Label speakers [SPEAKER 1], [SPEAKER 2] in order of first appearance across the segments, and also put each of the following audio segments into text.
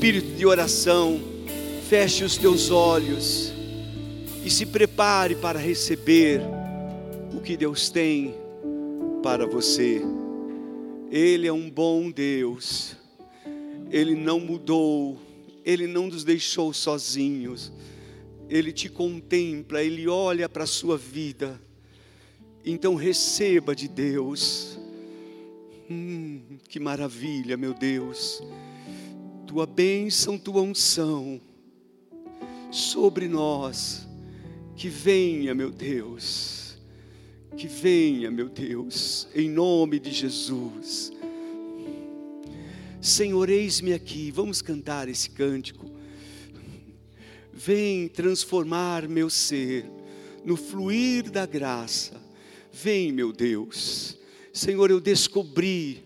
[SPEAKER 1] espírito de oração, feche os teus olhos e se prepare para receber o que Deus tem para você. Ele é um bom Deus, Ele não mudou, Ele não nos deixou sozinhos, Ele te contempla, Ele olha para a sua vida. Então receba de Deus. Hum, que maravilha, meu Deus. Tua bênção, tua unção sobre nós. Que venha, meu Deus. Que venha, meu Deus, em nome de Jesus. Senhor, eis-me aqui. Vamos cantar esse cântico. Vem transformar meu ser no fluir da graça. Vem, meu Deus. Senhor, eu descobri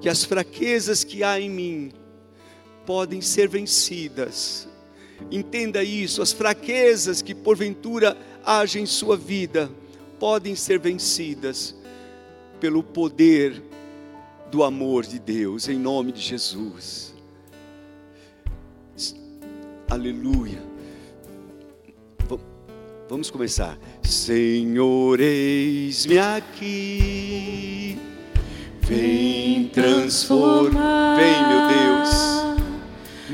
[SPEAKER 1] que as fraquezas que há em mim podem ser vencidas. Entenda isso, as fraquezas que porventura agem em sua vida podem ser vencidas pelo poder do amor de Deus, em nome de Jesus. Aleluia. Vamos começar. Senhor, eis-me aqui. Vem transformar. Vem, meu Deus.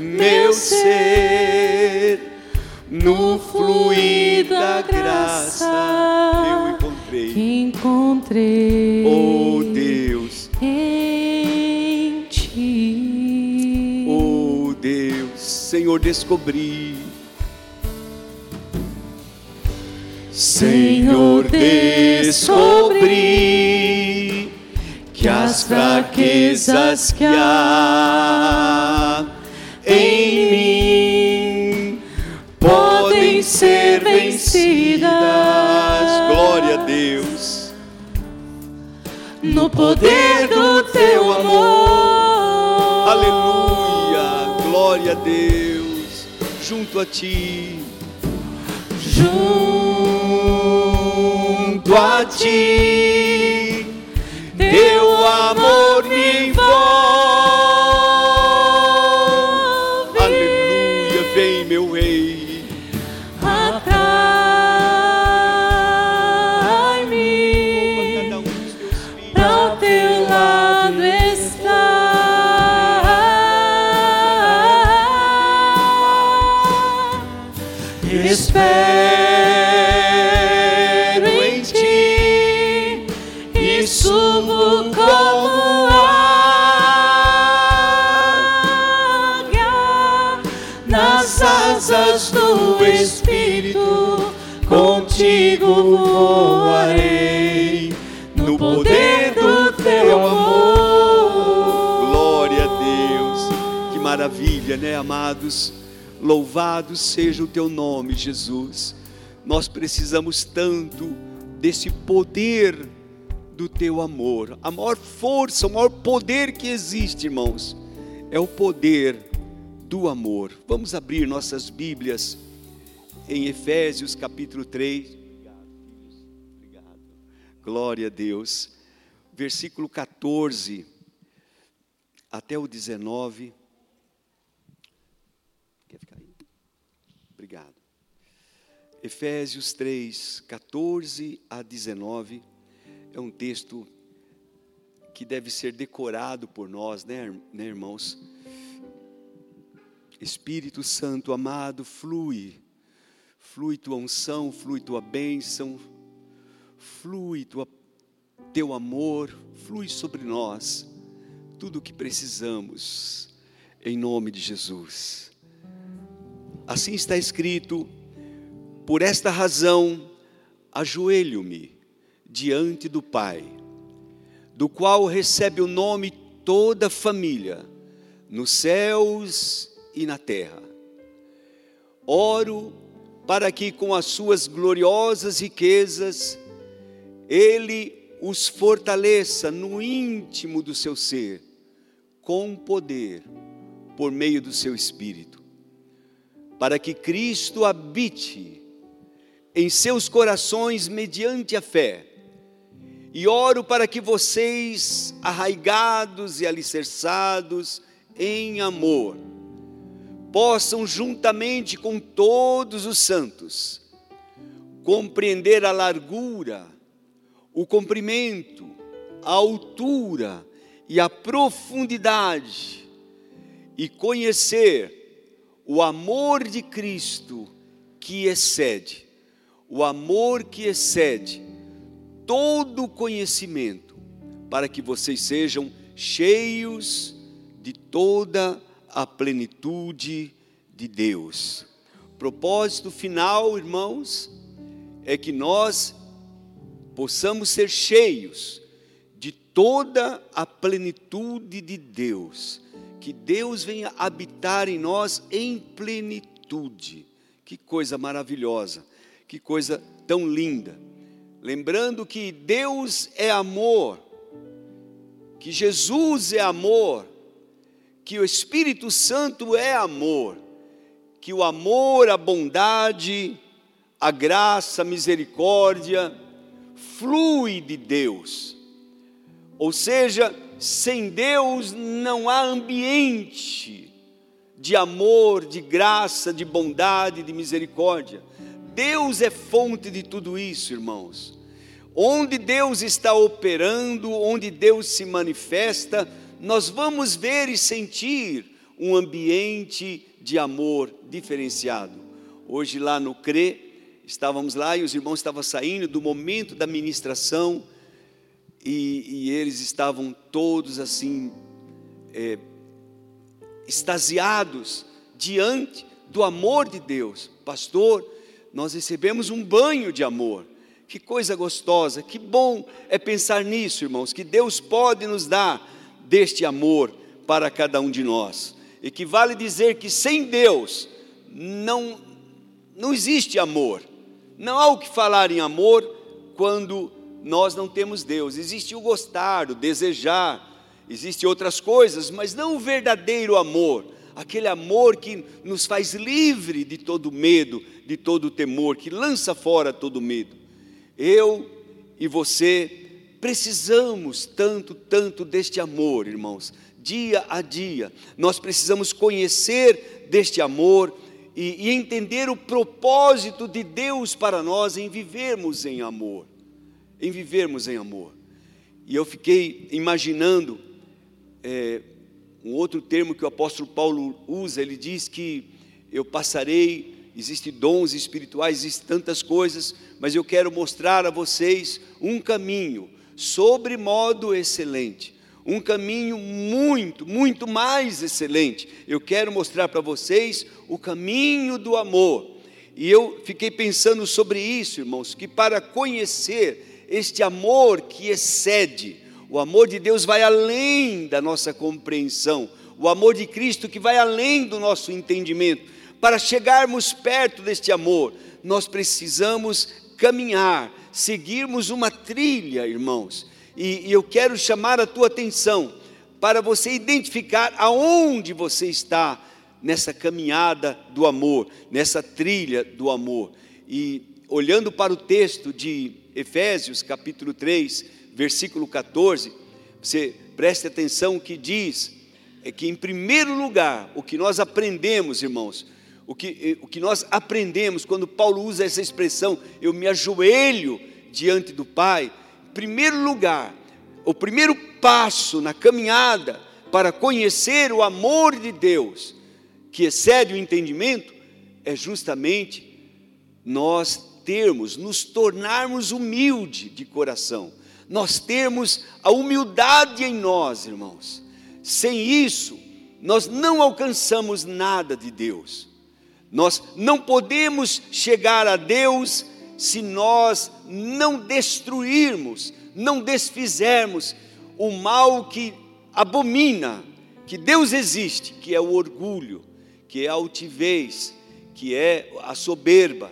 [SPEAKER 1] Meu ser no fluir da graça. Eu encontrei.
[SPEAKER 2] Encontrei.
[SPEAKER 1] Oh Deus.
[SPEAKER 2] Em ti.
[SPEAKER 1] Oh Deus. Senhor, descobri Senhor, descobri que as fraquezas que há em mim podem ser vencidas. Glória a Deus. No poder do teu amor. Aleluia. Glória a Deus. Junto a ti. Junto a ti, né, amados? Louvado seja o teu nome, Jesus. Nós precisamos tanto desse poder do teu amor. A maior força, o maior poder que existe, irmãos, é o poder do amor. Vamos abrir nossas Bíblias em Efésios capítulo 3. Obrigado, filhos. Obrigado. Glória a Deus. Versículo 14 até o 19. Quer ficar aí? Obrigado. Efésios 3, 14 a 19. É um texto que deve ser decorado por nós, né, né irmãos? Espírito Santo amado, flui, flui tua unção, flui tua bênção, flui tua, teu amor, flui sobre nós, tudo o que precisamos, em nome de Jesus. Assim está escrito, por esta razão, ajoelho-me diante do Pai, do qual recebe o nome toda família, nos céus e na terra. Oro para que com as suas gloriosas riquezas ele os fortaleça no íntimo do seu ser, com poder, por meio do seu espírito, para que Cristo habite em seus corações mediante a fé. E oro para que vocês, arraigados e alicerçados em amor, possam, juntamente com todos os santos, compreender a largura, o comprimento, a altura e a profundidade, e conhecer o amor de Cristo que excede, o amor que excede todo conhecimento, para que vocês sejam cheios de toda a plenitude de Deus. Propósito final, irmãos, é que nós possamos ser cheios de toda a plenitude de Deus, que Deus venha habitar em nós em plenitude. Que coisa maravilhosa, que coisa tão linda. Lembrando que Deus é amor, que Jesus é amor, que o Espírito Santo é amor, que o amor, a bondade, a graça, a misericórdia flui de Deus. Ou seja, sem Deus não há ambiente de amor, de graça, de bondade, de misericórdia. Deus é fonte de tudo isso, irmãos. Onde Deus está operando, onde Deus se manifesta, nós vamos ver e sentir um ambiente de amor diferenciado. Hoje, lá no CRE, estávamos lá e os irmãos estavam saindo do momento da ministração e, e eles estavam todos assim, é, extasiados diante do amor de Deus. Pastor, nós recebemos um banho de amor. Que coisa gostosa, que bom é pensar nisso, irmãos, que Deus pode nos dar deste amor para cada um de nós. E que vale dizer que sem Deus não, não existe amor. Não há o que falar em amor quando nós não temos Deus. Existe o gostar, o desejar, existem outras coisas, mas não o verdadeiro amor aquele amor que nos faz livre de todo medo, de todo temor, que lança fora todo medo. Eu e você precisamos tanto, tanto deste amor, irmãos, dia a dia. Nós precisamos conhecer deste amor e, e entender o propósito de Deus para nós em vivermos em amor. Em vivermos em amor. E eu fiquei imaginando é, um outro termo que o apóstolo Paulo usa, ele diz que eu passarei, existem dons espirituais, existem tantas coisas, mas eu quero mostrar a vocês um caminho sobre modo excelente, um caminho muito, muito mais excelente. Eu quero mostrar para vocês o caminho do amor. E eu fiquei pensando sobre isso, irmãos, que para conhecer este amor que excede, o amor de Deus vai além da nossa compreensão, o amor de Cristo que vai além do nosso entendimento. Para chegarmos perto deste amor, nós precisamos caminhar, seguirmos uma trilha, irmãos. E, e eu quero chamar a tua atenção para você identificar aonde você está nessa caminhada do amor, nessa trilha do amor. E olhando para o texto de Efésios, capítulo 3, versículo 14, você preste atenção que diz é que em primeiro lugar, o que nós aprendemos, irmãos, o que, o que nós aprendemos quando Paulo usa essa expressão, eu me ajoelho diante do Pai, em primeiro lugar, o primeiro passo na caminhada para conhecer o amor de Deus, que excede o entendimento, é justamente nós termos, nos tornarmos humilde de coração nós termos a humildade em nós, irmãos. Sem isso, nós não alcançamos nada de Deus. Nós não podemos chegar a Deus se nós não destruirmos, não desfizermos o mal que abomina que Deus existe, que é o orgulho, que é a altivez, que é a soberba.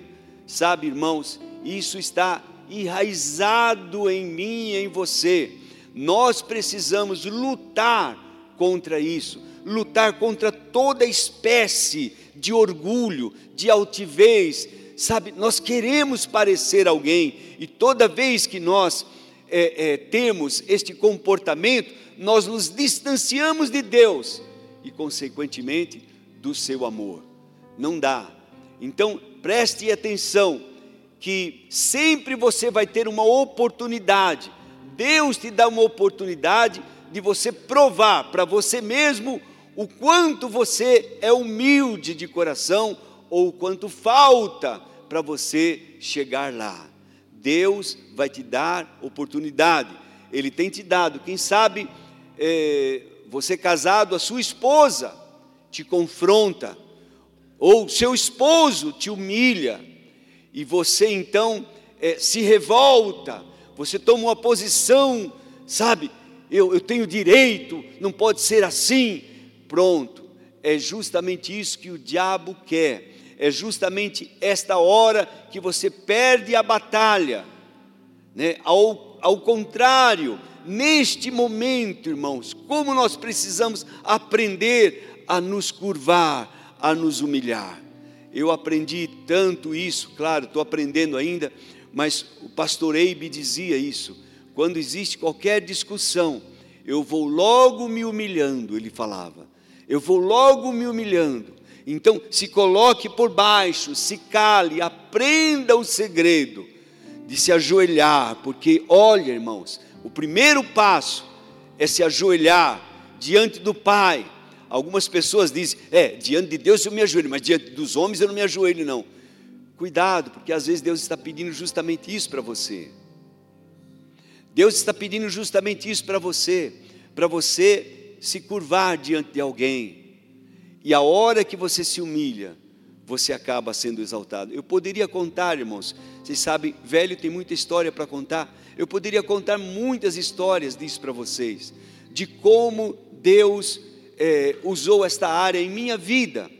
[SPEAKER 1] Sabe, irmãos, isso está enraizado em mim e em você. Nós precisamos lutar contra isso, lutar contra toda espécie de orgulho, de altivez. Sabe, nós queremos parecer alguém, e toda vez que nós é, é, temos este comportamento, nós nos distanciamos de Deus e, consequentemente, do seu amor. Não dá. Então, preste atenção que sempre você vai ter uma oportunidade. Deus te dá uma oportunidade de você provar para você mesmo o quanto você é humilde de coração ou o quanto falta para você chegar lá. Deus vai te dar oportunidade. Ele tem te dado. Quem sabe é, você casado, a sua esposa te confronta, ou seu esposo te humilha, e você então é, se revolta, você toma uma posição, sabe, eu, eu tenho direito, não pode ser assim. Pronto, é justamente isso que o diabo quer, é justamente esta hora que você perde a batalha, né? ao, ao contrário, neste momento, irmãos, como nós precisamos aprender a nos curvar, a nos humilhar. Eu aprendi tanto isso, claro, estou aprendendo ainda, mas o pastor Eibe dizia isso. Quando existe qualquer discussão, eu vou logo me humilhando, ele falava. Eu vou logo me humilhando. Então, se coloque por baixo, se cale, aprenda o segredo de se ajoelhar, porque olha, irmãos, o primeiro passo é se ajoelhar diante do Pai. Algumas pessoas dizem, é, diante de Deus eu me ajoelho, mas diante dos homens eu não me ajoelho, não. Cuidado, porque às vezes Deus está pedindo justamente isso para você. Deus está pedindo justamente isso para você, para você se curvar diante de alguém. E a hora que você se humilha, você acaba sendo exaltado. Eu poderia contar, irmãos, vocês sabem, velho tem muita história para contar. Eu poderia contar muitas histórias disso para vocês, de como Deus é, usou esta área em minha vida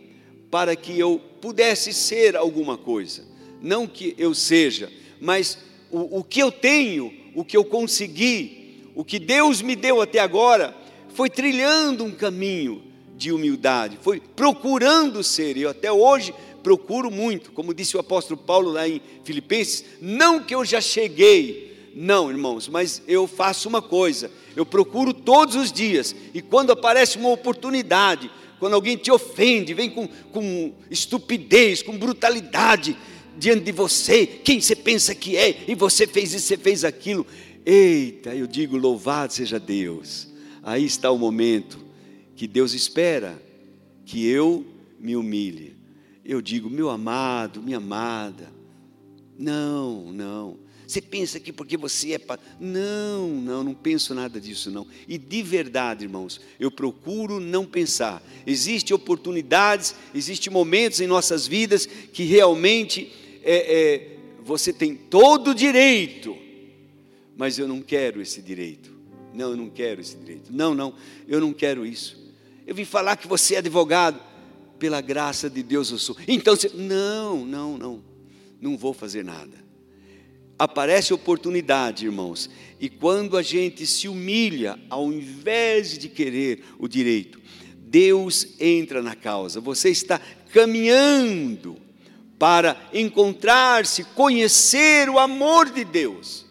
[SPEAKER 1] para que eu pudesse ser alguma coisa. Não que eu seja, mas o, o que eu tenho, o que eu consegui, o que Deus me deu até agora, foi trilhando um caminho de humildade, foi procurando ser, eu até hoje procuro muito, como disse o apóstolo Paulo lá em Filipenses, não que eu já cheguei, não, irmãos, mas eu faço uma coisa, eu procuro todos os dias, e quando aparece uma oportunidade, quando alguém te ofende, vem com, com estupidez, com brutalidade diante de você, quem você pensa que é, e você fez isso, você fez aquilo, eita, eu digo, louvado seja Deus, aí está o momento que Deus espera que eu me humilhe. Eu digo, meu amado, minha amada. Não, não. Você pensa que porque você é. Pa... Não, não, não penso nada disso, não. E de verdade, irmãos, eu procuro não pensar. Existem oportunidades, existem momentos em nossas vidas que realmente é, é, você tem todo o direito, mas eu não quero esse direito. Não, eu não quero esse direito. Não, não, eu não quero isso. Eu vim falar que você é advogado. Pela graça de Deus eu sou. Então, você, não, não, não. Não vou fazer nada. Aparece oportunidade, irmãos. E quando a gente se humilha, ao invés de querer o direito, Deus entra na causa. Você está caminhando para encontrar-se, conhecer o amor de Deus.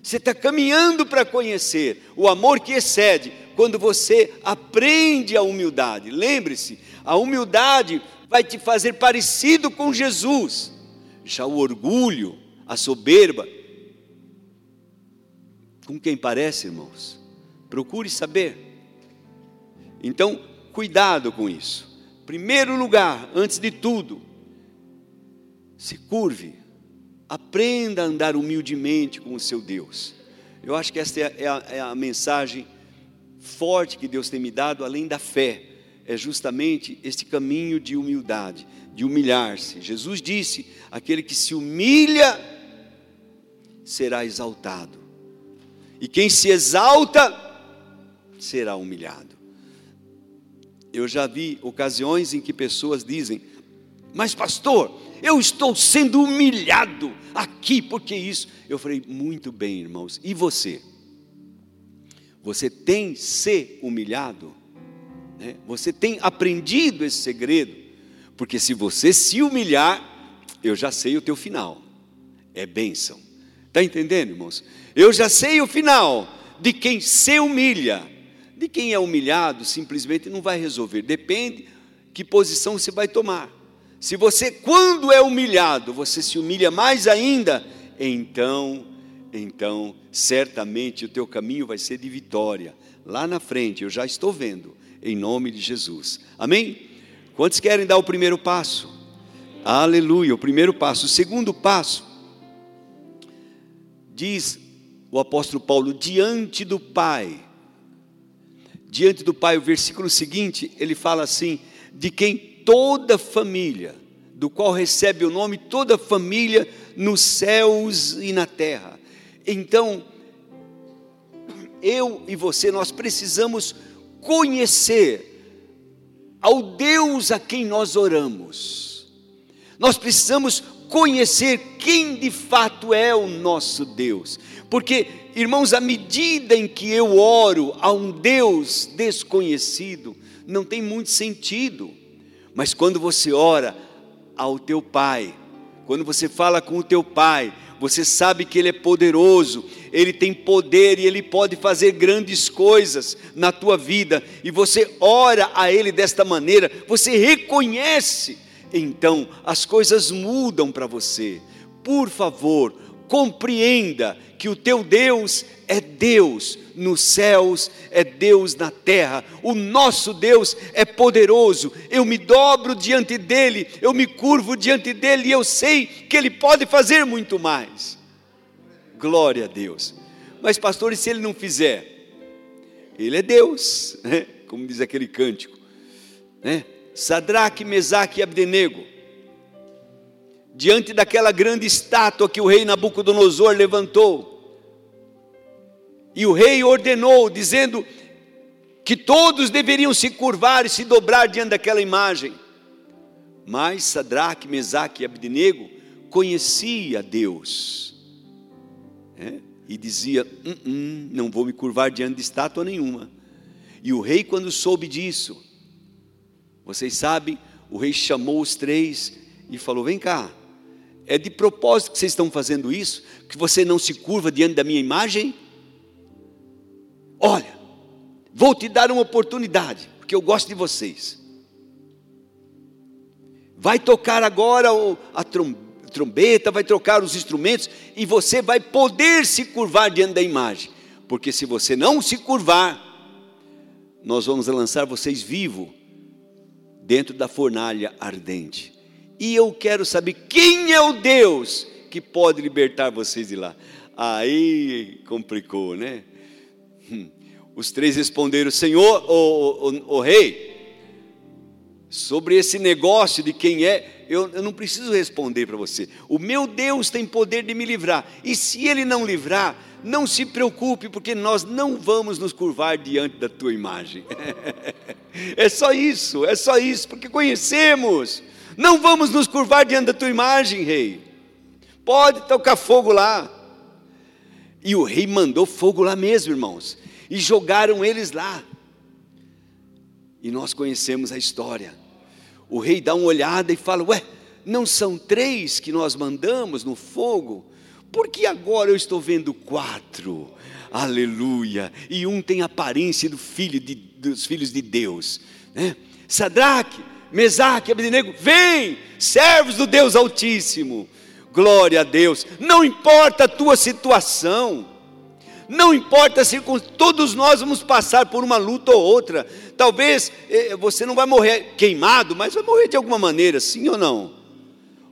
[SPEAKER 1] Você está caminhando para conhecer o amor que excede quando você aprende a humildade. Lembre-se, a humildade vai te fazer parecido com Jesus. Já o orgulho, a soberba, com quem parece, irmãos? Procure saber. Então, cuidado com isso. Primeiro lugar, antes de tudo, se curve, aprenda a andar humildemente com o seu Deus. Eu acho que esta é a, é a mensagem forte que Deus tem me dado, além da fé, é justamente este caminho de humildade, de humilhar-se. Jesus disse: aquele que se humilha será exaltado, e quem se exalta será humilhado. Eu já vi ocasiões em que pessoas dizem: Mas, pastor, eu estou sendo humilhado aqui, porque isso. Eu falei: Muito bem, irmãos, e você? Você tem se humilhado? Né? Você tem aprendido esse segredo? Porque se você se humilhar, eu já sei o teu final. É bênção. Está entendendo, irmãos? Eu já sei o final de quem se humilha. De quem é humilhado, simplesmente não vai resolver. Depende que posição você vai tomar. Se você, quando é humilhado, você se humilha mais ainda, então, então, certamente o teu caminho vai ser de vitória. Lá na frente, eu já estou vendo, em nome de Jesus. Amém? Quantos querem dar o primeiro passo? Aleluia, o primeiro passo. O segundo passo, diz o apóstolo Paulo, diante do Pai. Diante do Pai, o versículo seguinte, ele fala assim: de quem toda família, do qual recebe o nome toda família nos céus e na terra. Então, eu e você, nós precisamos conhecer ao Deus a quem nós oramos. Nós precisamos conhecer quem de fato é o nosso Deus. Porque, irmãos, à medida em que eu oro a um Deus desconhecido, não tem muito sentido. Mas quando você ora ao teu Pai, quando você fala com o teu Pai, você sabe que Ele é poderoso, Ele tem poder e Ele pode fazer grandes coisas na tua vida, e você ora a Ele desta maneira, você reconhece, então as coisas mudam para você. Por favor, compreenda que o teu Deus é Deus nos céus, é Deus na terra. O nosso Deus é poderoso. Eu me dobro diante dele, eu me curvo diante dele e eu sei que ele pode fazer muito mais. Glória a Deus. Mas, pastor, e se ele não fizer? Ele é Deus, né? como diz aquele cântico. Né? Sadraque, Mesaque e Abdenego diante daquela grande estátua que o rei Nabucodonosor levantou. E o rei ordenou, dizendo que todos deveriam se curvar e se dobrar diante daquela imagem. Mas Sadraque, Mesaque e Abdenego conhecia Deus. É? E dizia: hum, hum, não vou me curvar diante de estátua nenhuma. E o rei, quando soube disso, vocês sabem, o rei chamou os três e falou: Vem cá, é de propósito que vocês estão fazendo isso? Que você não se curva diante da minha imagem? Olha, vou te dar uma oportunidade, porque eu gosto de vocês. Vai tocar agora a trombeta, vai trocar os instrumentos, e você vai poder se curvar diante da imagem. Porque se você não se curvar, nós vamos lançar vocês vivos dentro da fornalha ardente. E eu quero saber quem é o Deus que pode libertar vocês de lá. Aí complicou, né? Hum. Os três responderam: Senhor, o, o, o, rei, sobre esse negócio de quem é, eu, eu não preciso responder para você. O meu Deus tem poder de me livrar. E se ele não livrar, não se preocupe, porque nós não vamos nos curvar diante da tua imagem. é só isso, é só isso, porque conhecemos não vamos nos curvar diante da tua imagem, rei. Pode tocar fogo lá. E o rei mandou fogo lá mesmo, irmãos. E jogaram eles lá. E nós conhecemos a história. O rei dá uma olhada e fala: Ué, não são três que nós mandamos no fogo? Por que agora eu estou vendo quatro? Aleluia! E um tem aparência do filho de, dos filhos de Deus. Né? Sadraque, Mesaque, Abednego, vem, servos do Deus Altíssimo. Glória a Deus. Não importa a tua situação. Não importa se todos nós vamos passar por uma luta ou outra. Talvez eh, você não vai morrer queimado, mas vai morrer de alguma maneira, sim ou não?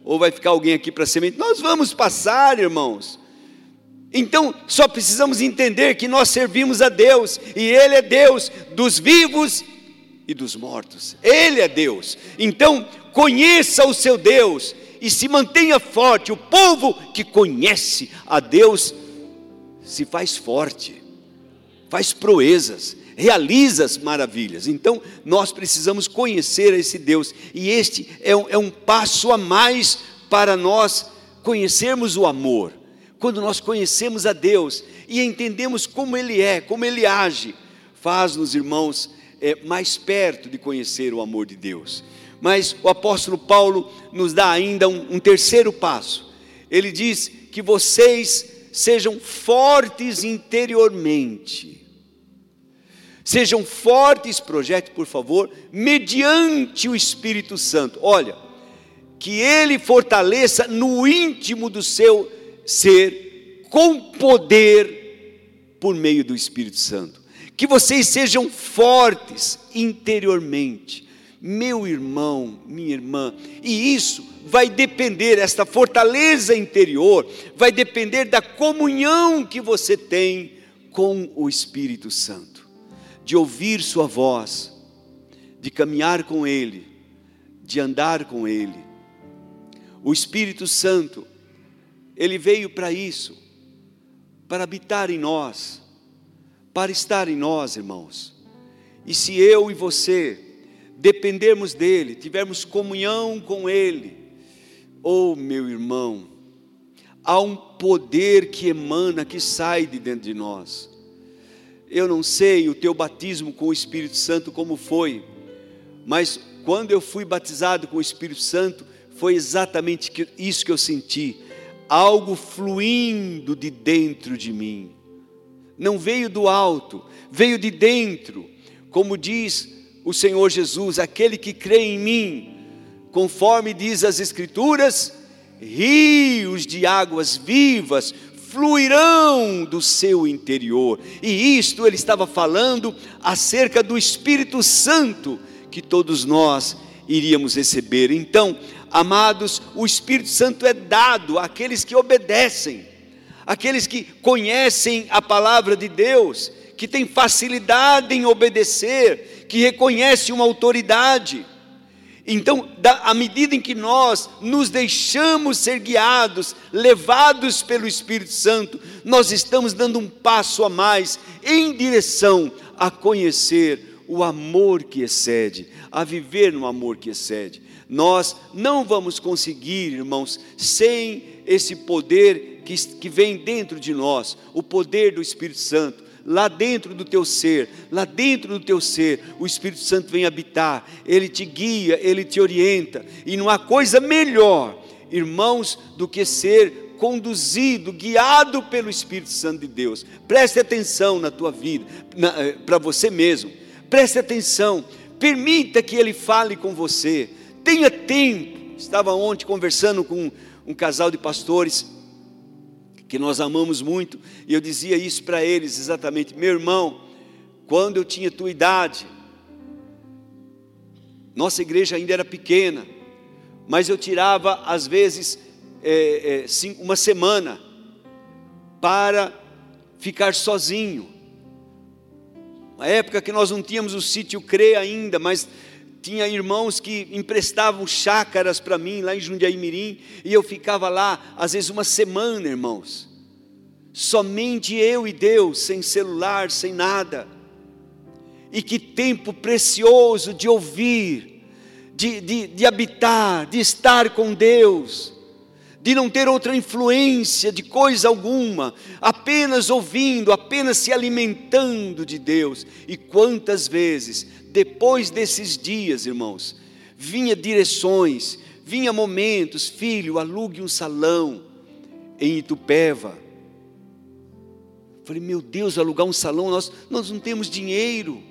[SPEAKER 1] Ou vai ficar alguém aqui para semente? Nós vamos passar, irmãos. Então, só precisamos entender que nós servimos a Deus, e Ele é Deus dos vivos e dos mortos. Ele é Deus. Então, conheça o seu Deus e se mantenha forte. O povo que conhece a Deus se faz forte, faz proezas, realiza as maravilhas. Então, nós precisamos conhecer esse Deus, e este é um, é um passo a mais para nós conhecermos o amor. Quando nós conhecemos a Deus e entendemos como Ele é, como Ele age, faz-nos, irmãos, é, mais perto de conhecer o amor de Deus. Mas o apóstolo Paulo nos dá ainda um, um terceiro passo. Ele diz que vocês sejam fortes interiormente. Sejam fortes, projete, por favor, mediante o Espírito Santo. Olha, que ele fortaleça no íntimo do seu ser, com poder, por meio do Espírito Santo. Que vocês sejam fortes interiormente, meu irmão, minha irmã, e isso vai depender, esta fortaleza interior, vai depender da comunhão que você tem com o Espírito Santo, de ouvir Sua voz, de caminhar com Ele, de andar com Ele. O Espírito Santo, Ele veio para isso, para habitar em nós, para estar em nós, irmãos. E se eu e você, dependermos dEle, tivermos comunhão com Ele, oh meu irmão, há um poder que emana, que sai de dentro de nós. Eu não sei o teu batismo com o Espírito Santo como foi, mas quando eu fui batizado com o Espírito Santo, foi exatamente isso que eu senti, algo fluindo de dentro de mim. Não veio do alto, veio de dentro, como diz o Senhor Jesus, aquele que crê em mim, conforme diz as Escrituras, rios de águas vivas fluirão do seu interior. E isto ele estava falando acerca do Espírito Santo que todos nós iríamos receber. Então, amados, o Espírito Santo é dado àqueles que obedecem, àqueles que conhecem a palavra de Deus, que têm facilidade em obedecer, que reconhece uma autoridade. Então, à medida em que nós nos deixamos ser guiados, levados pelo Espírito Santo, nós estamos dando um passo a mais em direção a conhecer o amor que excede, a viver no amor que excede. Nós não vamos conseguir, irmãos, sem esse poder que, que vem dentro de nós, o poder do Espírito Santo. Lá dentro do teu ser, lá dentro do teu ser, o Espírito Santo vem habitar, ele te guia, ele te orienta, e não há coisa melhor, irmãos, do que ser conduzido, guiado pelo Espírito Santo de Deus. Preste atenção na tua vida, eh, para você mesmo, preste atenção, permita que ele fale com você, tenha tempo. Estava ontem conversando com um casal de pastores que nós amamos muito, e eu dizia isso para eles exatamente: meu irmão, quando eu tinha tua idade, nossa igreja ainda era pequena, mas eu tirava às vezes é, é, uma semana para ficar sozinho. Uma época que nós não tínhamos o sítio CRE ainda, mas tinha irmãos que emprestavam chácaras para mim lá em Jundiaí Mirim, e eu ficava lá, às vezes uma semana, irmãos. Somente eu e Deus, sem celular, sem nada. E que tempo precioso de ouvir, de, de, de habitar, de estar com Deus de não ter outra influência de coisa alguma, apenas ouvindo, apenas se alimentando de Deus. E quantas vezes depois desses dias, irmãos, vinha direções, vinha momentos, filho, alugue um salão em Itupeva. Falei, meu Deus, alugar um salão, nós, nós não temos dinheiro.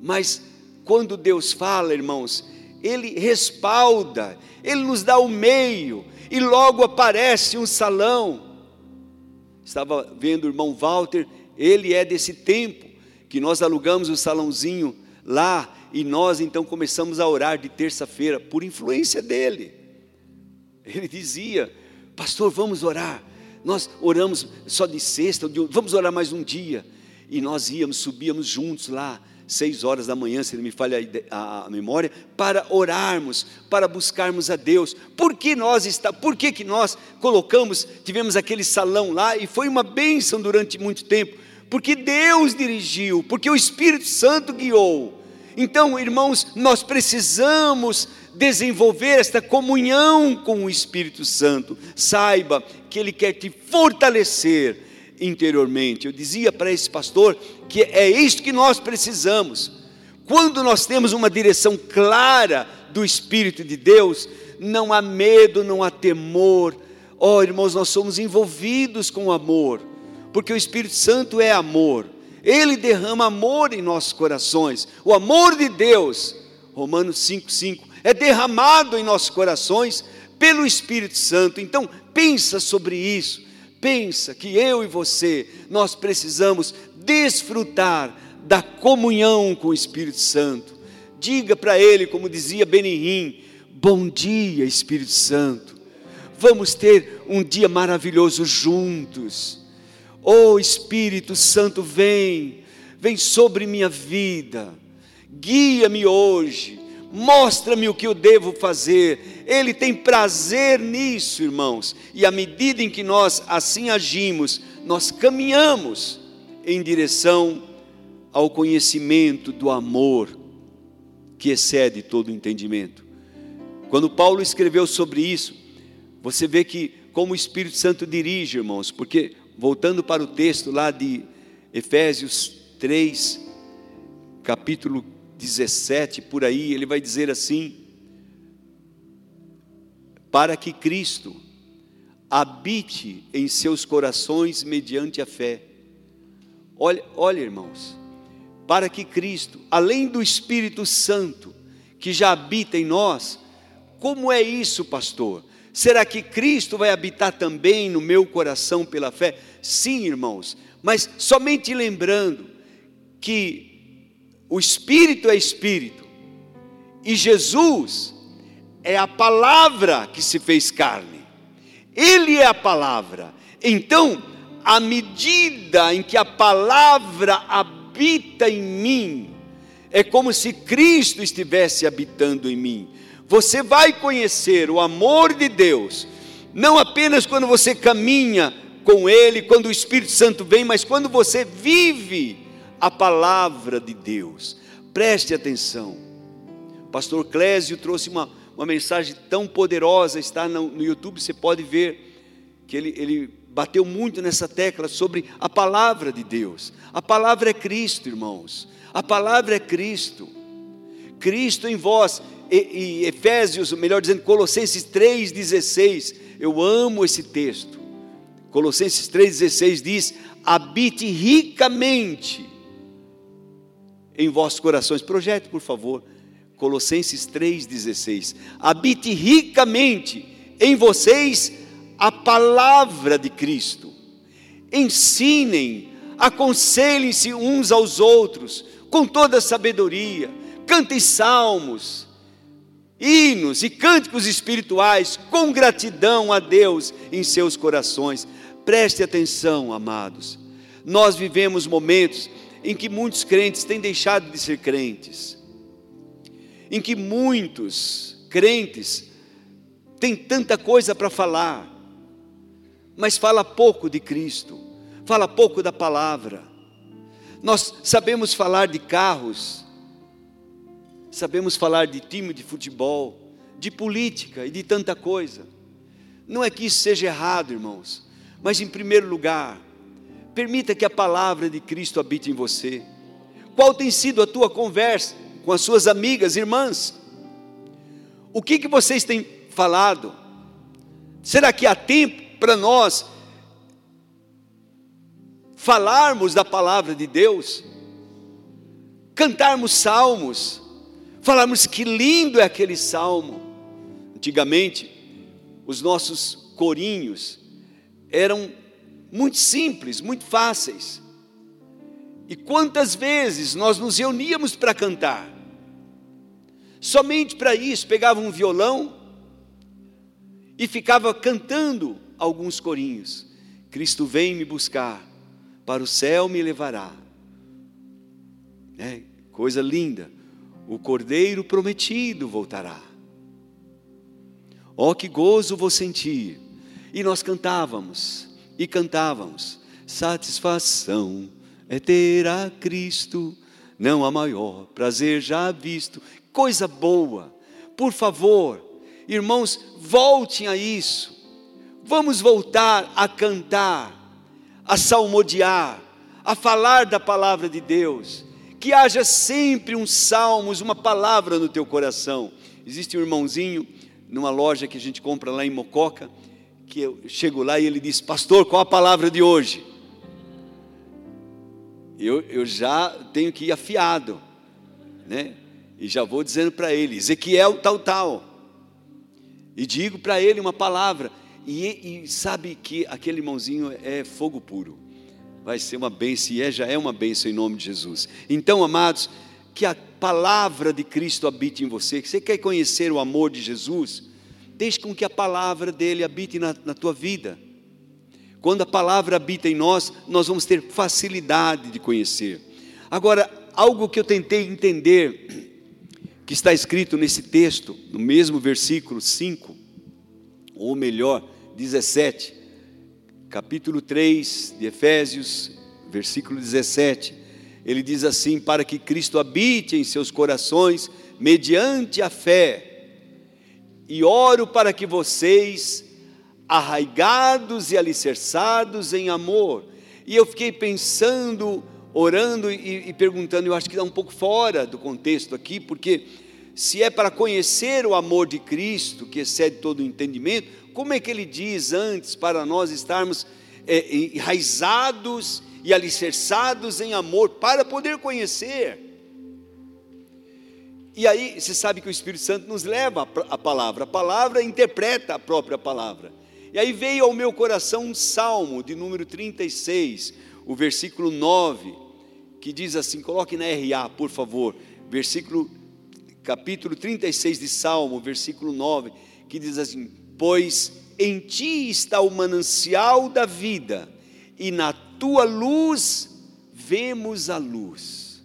[SPEAKER 1] Mas quando Deus fala, irmãos, Ele respalda, Ele nos dá o meio, e logo aparece um salão. Estava vendo o irmão Walter, ele é desse tempo que nós alugamos o salãozinho lá e nós então começamos a orar de terça-feira por influência dele. Ele dizia: Pastor, vamos orar. Nós oramos só de sexta, vamos orar mais um dia. E nós íamos, subíamos juntos lá, seis horas da manhã, se não me falha a, memória, para orarmos, para buscarmos a Deus. Por que nós está, por que, que nós colocamos, tivemos aquele salão lá e foi uma bênção durante muito tempo? Porque Deus dirigiu, porque o Espírito Santo guiou. Então, irmãos, nós precisamos desenvolver esta comunhão com o Espírito Santo. Saiba que Ele quer te fortalecer interiormente. Eu dizia para esse pastor que é isto que nós precisamos. Quando nós temos uma direção clara do Espírito de Deus, não há medo, não há temor. Oh, irmãos, nós somos envolvidos com amor, porque o Espírito Santo é amor. Ele derrama amor em nossos corações. O amor de Deus, Romanos 5,5, é derramado em nossos corações pelo Espírito Santo. Então, pensa sobre isso. Pensa que eu e você, nós precisamos desfrutar da comunhão com o Espírito Santo. Diga para ele, como dizia Benihim, bom dia, Espírito Santo. Vamos ter um dia maravilhoso juntos. Oh Espírito Santo, vem, vem sobre minha vida, guia-me hoje, mostra-me o que eu devo fazer. Ele tem prazer nisso, irmãos, e à medida em que nós assim agimos, nós caminhamos em direção ao conhecimento do amor que excede todo entendimento. Quando Paulo escreveu sobre isso, você vê que como o Espírito Santo dirige, irmãos, porque voltando para o texto lá de Efésios 3, capítulo 17, por aí, ele vai dizer assim: para que Cristo habite em seus corações mediante a fé. Olha, olha, irmãos, para que Cristo, além do Espírito Santo que já habita em nós, como é isso, pastor? Será que Cristo vai habitar também no meu coração pela fé? Sim, irmãos, mas somente lembrando que o Espírito é Espírito e Jesus é a palavra que se fez carne, Ele é a palavra. Então, à medida em que a palavra habita em mim, é como se Cristo estivesse habitando em mim. Você vai conhecer o amor de Deus, não apenas quando você caminha com Ele, quando o Espírito Santo vem, mas quando você vive a palavra de Deus. Preste atenção. pastor Clésio trouxe uma, uma mensagem tão poderosa, está no, no YouTube, você pode ver que ele, ele bateu muito nessa tecla sobre a palavra de Deus. A palavra é Cristo, irmãos. A palavra é Cristo. Cristo em vós e, Efésios, melhor dizendo, Colossenses 3,16. Eu amo esse texto. Colossenses 3,16 diz: habite ricamente em vossos corações. Projete, por favor. Colossenses 3,16. Habite ricamente em vocês a palavra de Cristo. Ensinem, aconselhem-se uns aos outros com toda sabedoria. Cantem salmos, hinos e cânticos espirituais com gratidão a Deus em seus corações. Preste atenção, amados. Nós vivemos momentos em que muitos crentes têm deixado de ser crentes, em que muitos crentes têm tanta coisa para falar, mas fala pouco de Cristo, fala pouco da palavra. Nós sabemos falar de carros, sabemos falar de time de futebol, de política e de tanta coisa. Não é que isso seja errado, irmãos, mas em primeiro lugar, permita que a palavra de Cristo habite em você. Qual tem sido a tua conversa com as suas amigas, irmãs? O que, que vocês têm falado? Será que há tempo para nós falarmos da palavra de Deus? Cantarmos salmos? Falarmos que lindo é aquele salmo. Antigamente, os nossos corinhos eram muito simples, muito fáceis. E quantas vezes nós nos reuníamos para cantar? Somente para isso, pegava um violão e ficava cantando alguns corinhos. Cristo vem me buscar, para o céu me levará. É, coisa linda o cordeiro prometido voltará. Oh, que gozo vou sentir! E nós cantávamos, e cantávamos: satisfação é ter a Cristo, não há maior prazer já visto. Coisa boa, por favor, irmãos, voltem a isso. Vamos voltar a cantar, a salmodiar, a falar da palavra de Deus que haja sempre um salmos, uma palavra no teu coração. Existe um irmãozinho numa loja que a gente compra lá em Mococa, que eu chego lá e ele diz: Pastor, qual a palavra de hoje? eu, eu já tenho que ir afiado, né? E já vou dizendo para ele, Ezequiel tal, tal. E digo para ele uma palavra. E, e, sabe que aquele irmãozinho é fogo puro. Vai ser uma bênção, e é, já é uma bênção em nome de Jesus. Então, amados, que a palavra de Cristo habite em você. Você quer conhecer o amor de Jesus? Deixe com que a palavra dele habite na, na tua vida. Quando a palavra habita em nós, nós vamos ter facilidade de conhecer. Agora, algo que eu tentei entender, que está escrito nesse texto, no mesmo versículo 5, ou melhor, 17, capítulo 3 de Efésios, versículo 17, ele diz assim: Para que Cristo habite em seus corações, mediante a fé, e oro para que vocês, arraigados e alicerçados em amor, e eu fiquei pensando, orando e, e perguntando, eu acho que está um pouco fora do contexto aqui, porque se é para conhecer o amor de Cristo, que excede todo o entendimento, como é que ele diz antes para nós estarmos é, enraizados e alicerçados em amor para poder conhecer? E aí, você sabe que o Espírito Santo nos leva a palavra, a palavra interpreta a própria palavra. E aí veio ao meu coração um salmo de número 36, o versículo 9, que diz assim: coloque na RA, por favor, versículo capítulo 36 de Salmo, versículo 9, que diz assim: Pois em ti está o manancial da vida, e na tua luz vemos a luz.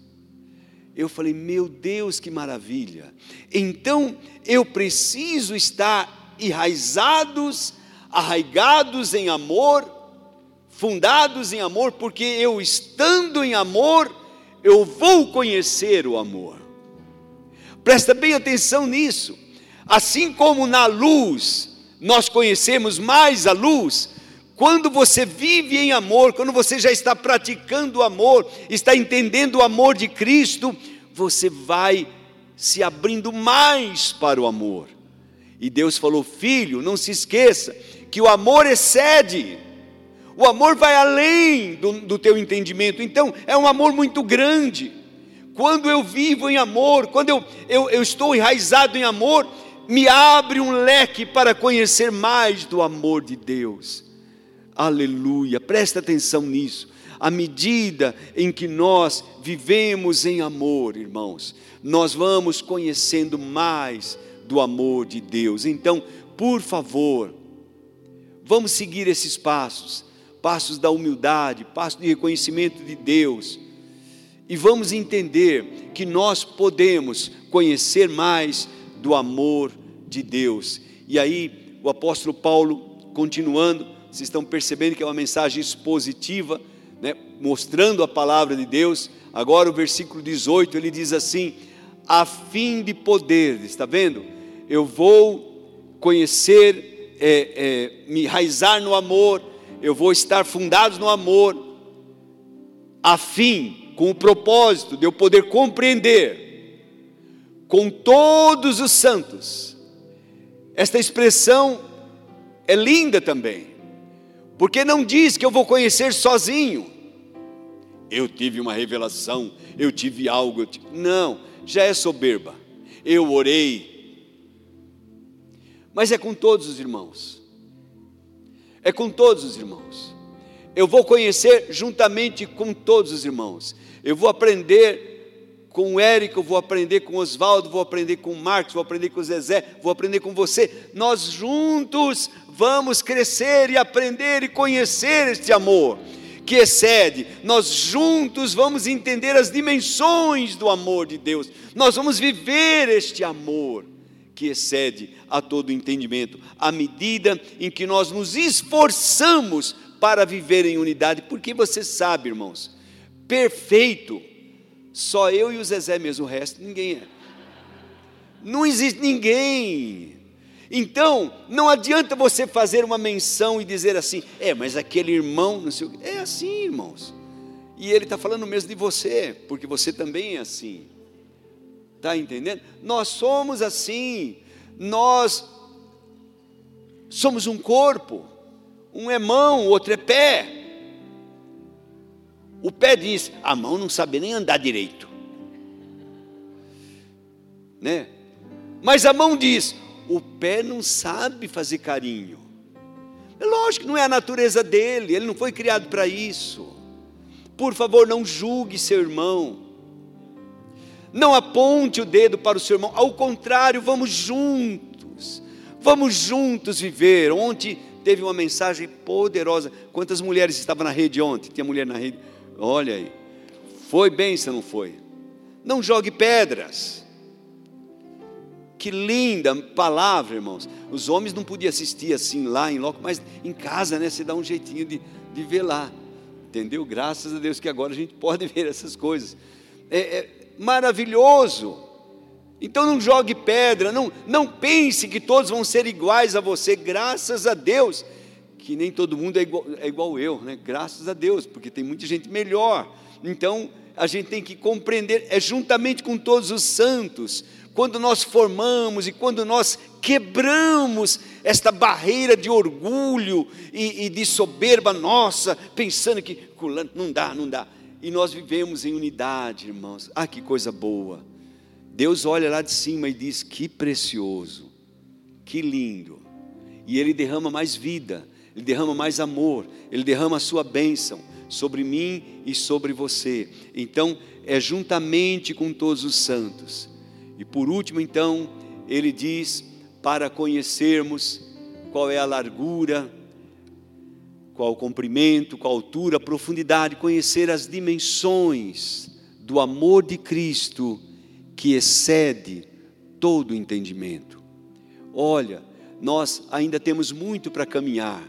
[SPEAKER 1] Eu falei, meu Deus, que maravilha! Então eu preciso estar enraizados, arraigados em amor, fundados em amor, porque eu estando em amor, eu vou conhecer o amor. Presta bem atenção nisso. Assim como na luz nós conhecemos mais a luz, quando você vive em amor, quando você já está praticando o amor, está entendendo o amor de Cristo, você vai se abrindo mais para o amor. E Deus falou: Filho, não se esqueça que o amor excede, o amor vai além do, do teu entendimento, então é um amor muito grande. Quando eu vivo em amor, quando eu, eu, eu estou enraizado em amor, me abre um leque para conhecer mais do amor de Deus. Aleluia, presta atenção nisso. À medida em que nós vivemos em amor, irmãos, nós vamos conhecendo mais do amor de Deus. Então, por favor, vamos seguir esses passos passos da humildade, passos de reconhecimento de Deus e vamos entender que nós podemos conhecer mais do amor de Deus. E aí, o apóstolo Paulo, continuando, vocês estão percebendo que é uma mensagem expositiva, né, mostrando a palavra de Deus. Agora, o versículo 18, ele diz assim: a fim de poder, está vendo? Eu vou conhecer, é, é, me enraizar no amor, eu vou estar fundado no amor, a fim com o propósito de eu poder compreender com todos os santos. Esta expressão é linda também, porque não diz que eu vou conhecer sozinho. Eu tive uma revelação, eu tive algo, eu tive... não, já é soberba. Eu orei, mas é com todos os irmãos, é com todos os irmãos. Eu vou conhecer juntamente com todos os irmãos. Eu vou aprender com o Érico, vou aprender com o Oswaldo, vou aprender com o Marcos, vou aprender com o Zezé, vou aprender com você. Nós juntos vamos crescer e aprender e conhecer este amor que excede. Nós juntos vamos entender as dimensões do amor de Deus. Nós vamos viver este amor que excede a todo entendimento, à medida em que nós nos esforçamos para viver em unidade, porque você sabe, irmãos, perfeito. Só eu e o Zezé mesmo, o resto ninguém é. Não existe ninguém. Então, não adianta você fazer uma menção e dizer assim, é, mas aquele irmão, não sei o que. É assim, irmãos. E ele está falando mesmo de você, porque você também é assim. Está entendendo? Nós somos assim. Nós somos um corpo. Um é mão, o outro é pé. O pé diz: a mão não sabe nem andar direito. Né? Mas a mão diz: o pé não sabe fazer carinho. É lógico que não é a natureza dele, ele não foi criado para isso. Por favor, não julgue seu irmão. Não aponte o dedo para o seu irmão, ao contrário, vamos juntos. Vamos juntos viver. Ontem teve uma mensagem poderosa. Quantas mulheres estavam na rede ontem? Tinha mulher na rede. Olha aí. Foi bem, se não foi. Não jogue pedras. Que linda palavra, irmãos. Os homens não podiam assistir assim lá em loco, mas em casa, né? Você dá um jeitinho de, de ver lá. Entendeu? Graças a Deus que agora a gente pode ver essas coisas. É, é maravilhoso. Então não jogue pedra, não, não pense que todos vão ser iguais a você, graças a Deus, que nem todo mundo é igual, é igual eu, né? graças a Deus, porque tem muita gente melhor. Então a gente tem que compreender, é juntamente com todos os santos, quando nós formamos e quando nós quebramos esta barreira de orgulho e, e de soberba nossa, pensando que não dá, não dá. E nós vivemos em unidade, irmãos. Ah, que coisa boa. Deus olha lá de cima e diz: Que precioso, que lindo. E Ele derrama mais vida, Ele derrama mais amor, Ele derrama a sua bênção sobre mim e sobre você. Então, é juntamente com todos os santos e por último, então, ele diz para conhecermos qual é a largura, qual o comprimento, qual a altura, a profundidade, conhecer as dimensões do amor de Cristo que excede todo o entendimento. Olha, nós ainda temos muito para caminhar,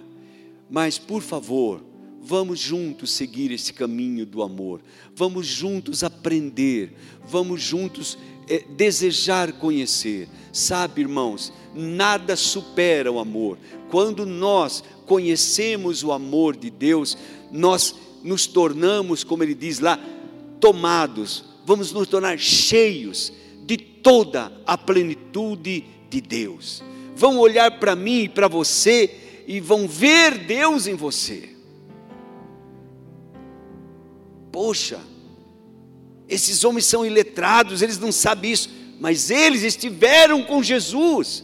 [SPEAKER 1] mas por favor, vamos juntos seguir esse caminho do amor, vamos juntos aprender, vamos juntos é, desejar conhecer. Sabe, irmãos, nada supera o amor. Quando nós conhecemos o amor de Deus, nós nos tornamos, como ele diz lá, tomados, vamos nos tornar cheios de toda a plenitude de Deus. Vão olhar para mim e para você e vão ver Deus em você. Poxa, esses homens são iletrados, eles não sabem isso, mas eles estiveram com Jesus.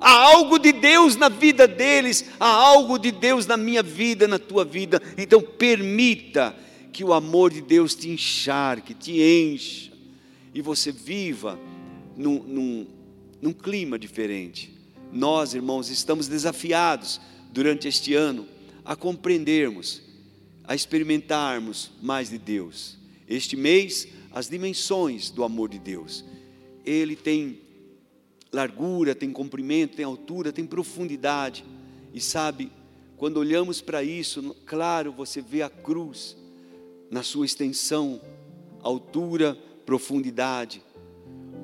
[SPEAKER 1] Há algo de Deus na vida deles, há algo de Deus na minha vida, na tua vida. Então permita que o amor de Deus te encharque, te encha, e você viva num, num, num clima diferente. Nós, irmãos, estamos desafiados durante este ano a compreendermos, a experimentarmos mais de Deus este mês, as dimensões do amor de Deus. Ele tem largura, tem comprimento, tem altura, tem profundidade. E sabe, quando olhamos para isso, claro, você vê a cruz na sua extensão, altura, profundidade.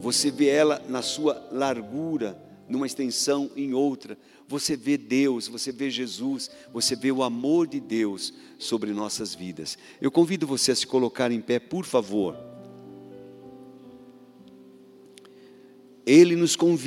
[SPEAKER 1] Você vê ela na sua largura, numa extensão em outra. Você vê Deus, você vê Jesus, você vê o amor de Deus sobre nossas vidas. Eu convido você a se colocar em pé, por favor. Ele nos convida.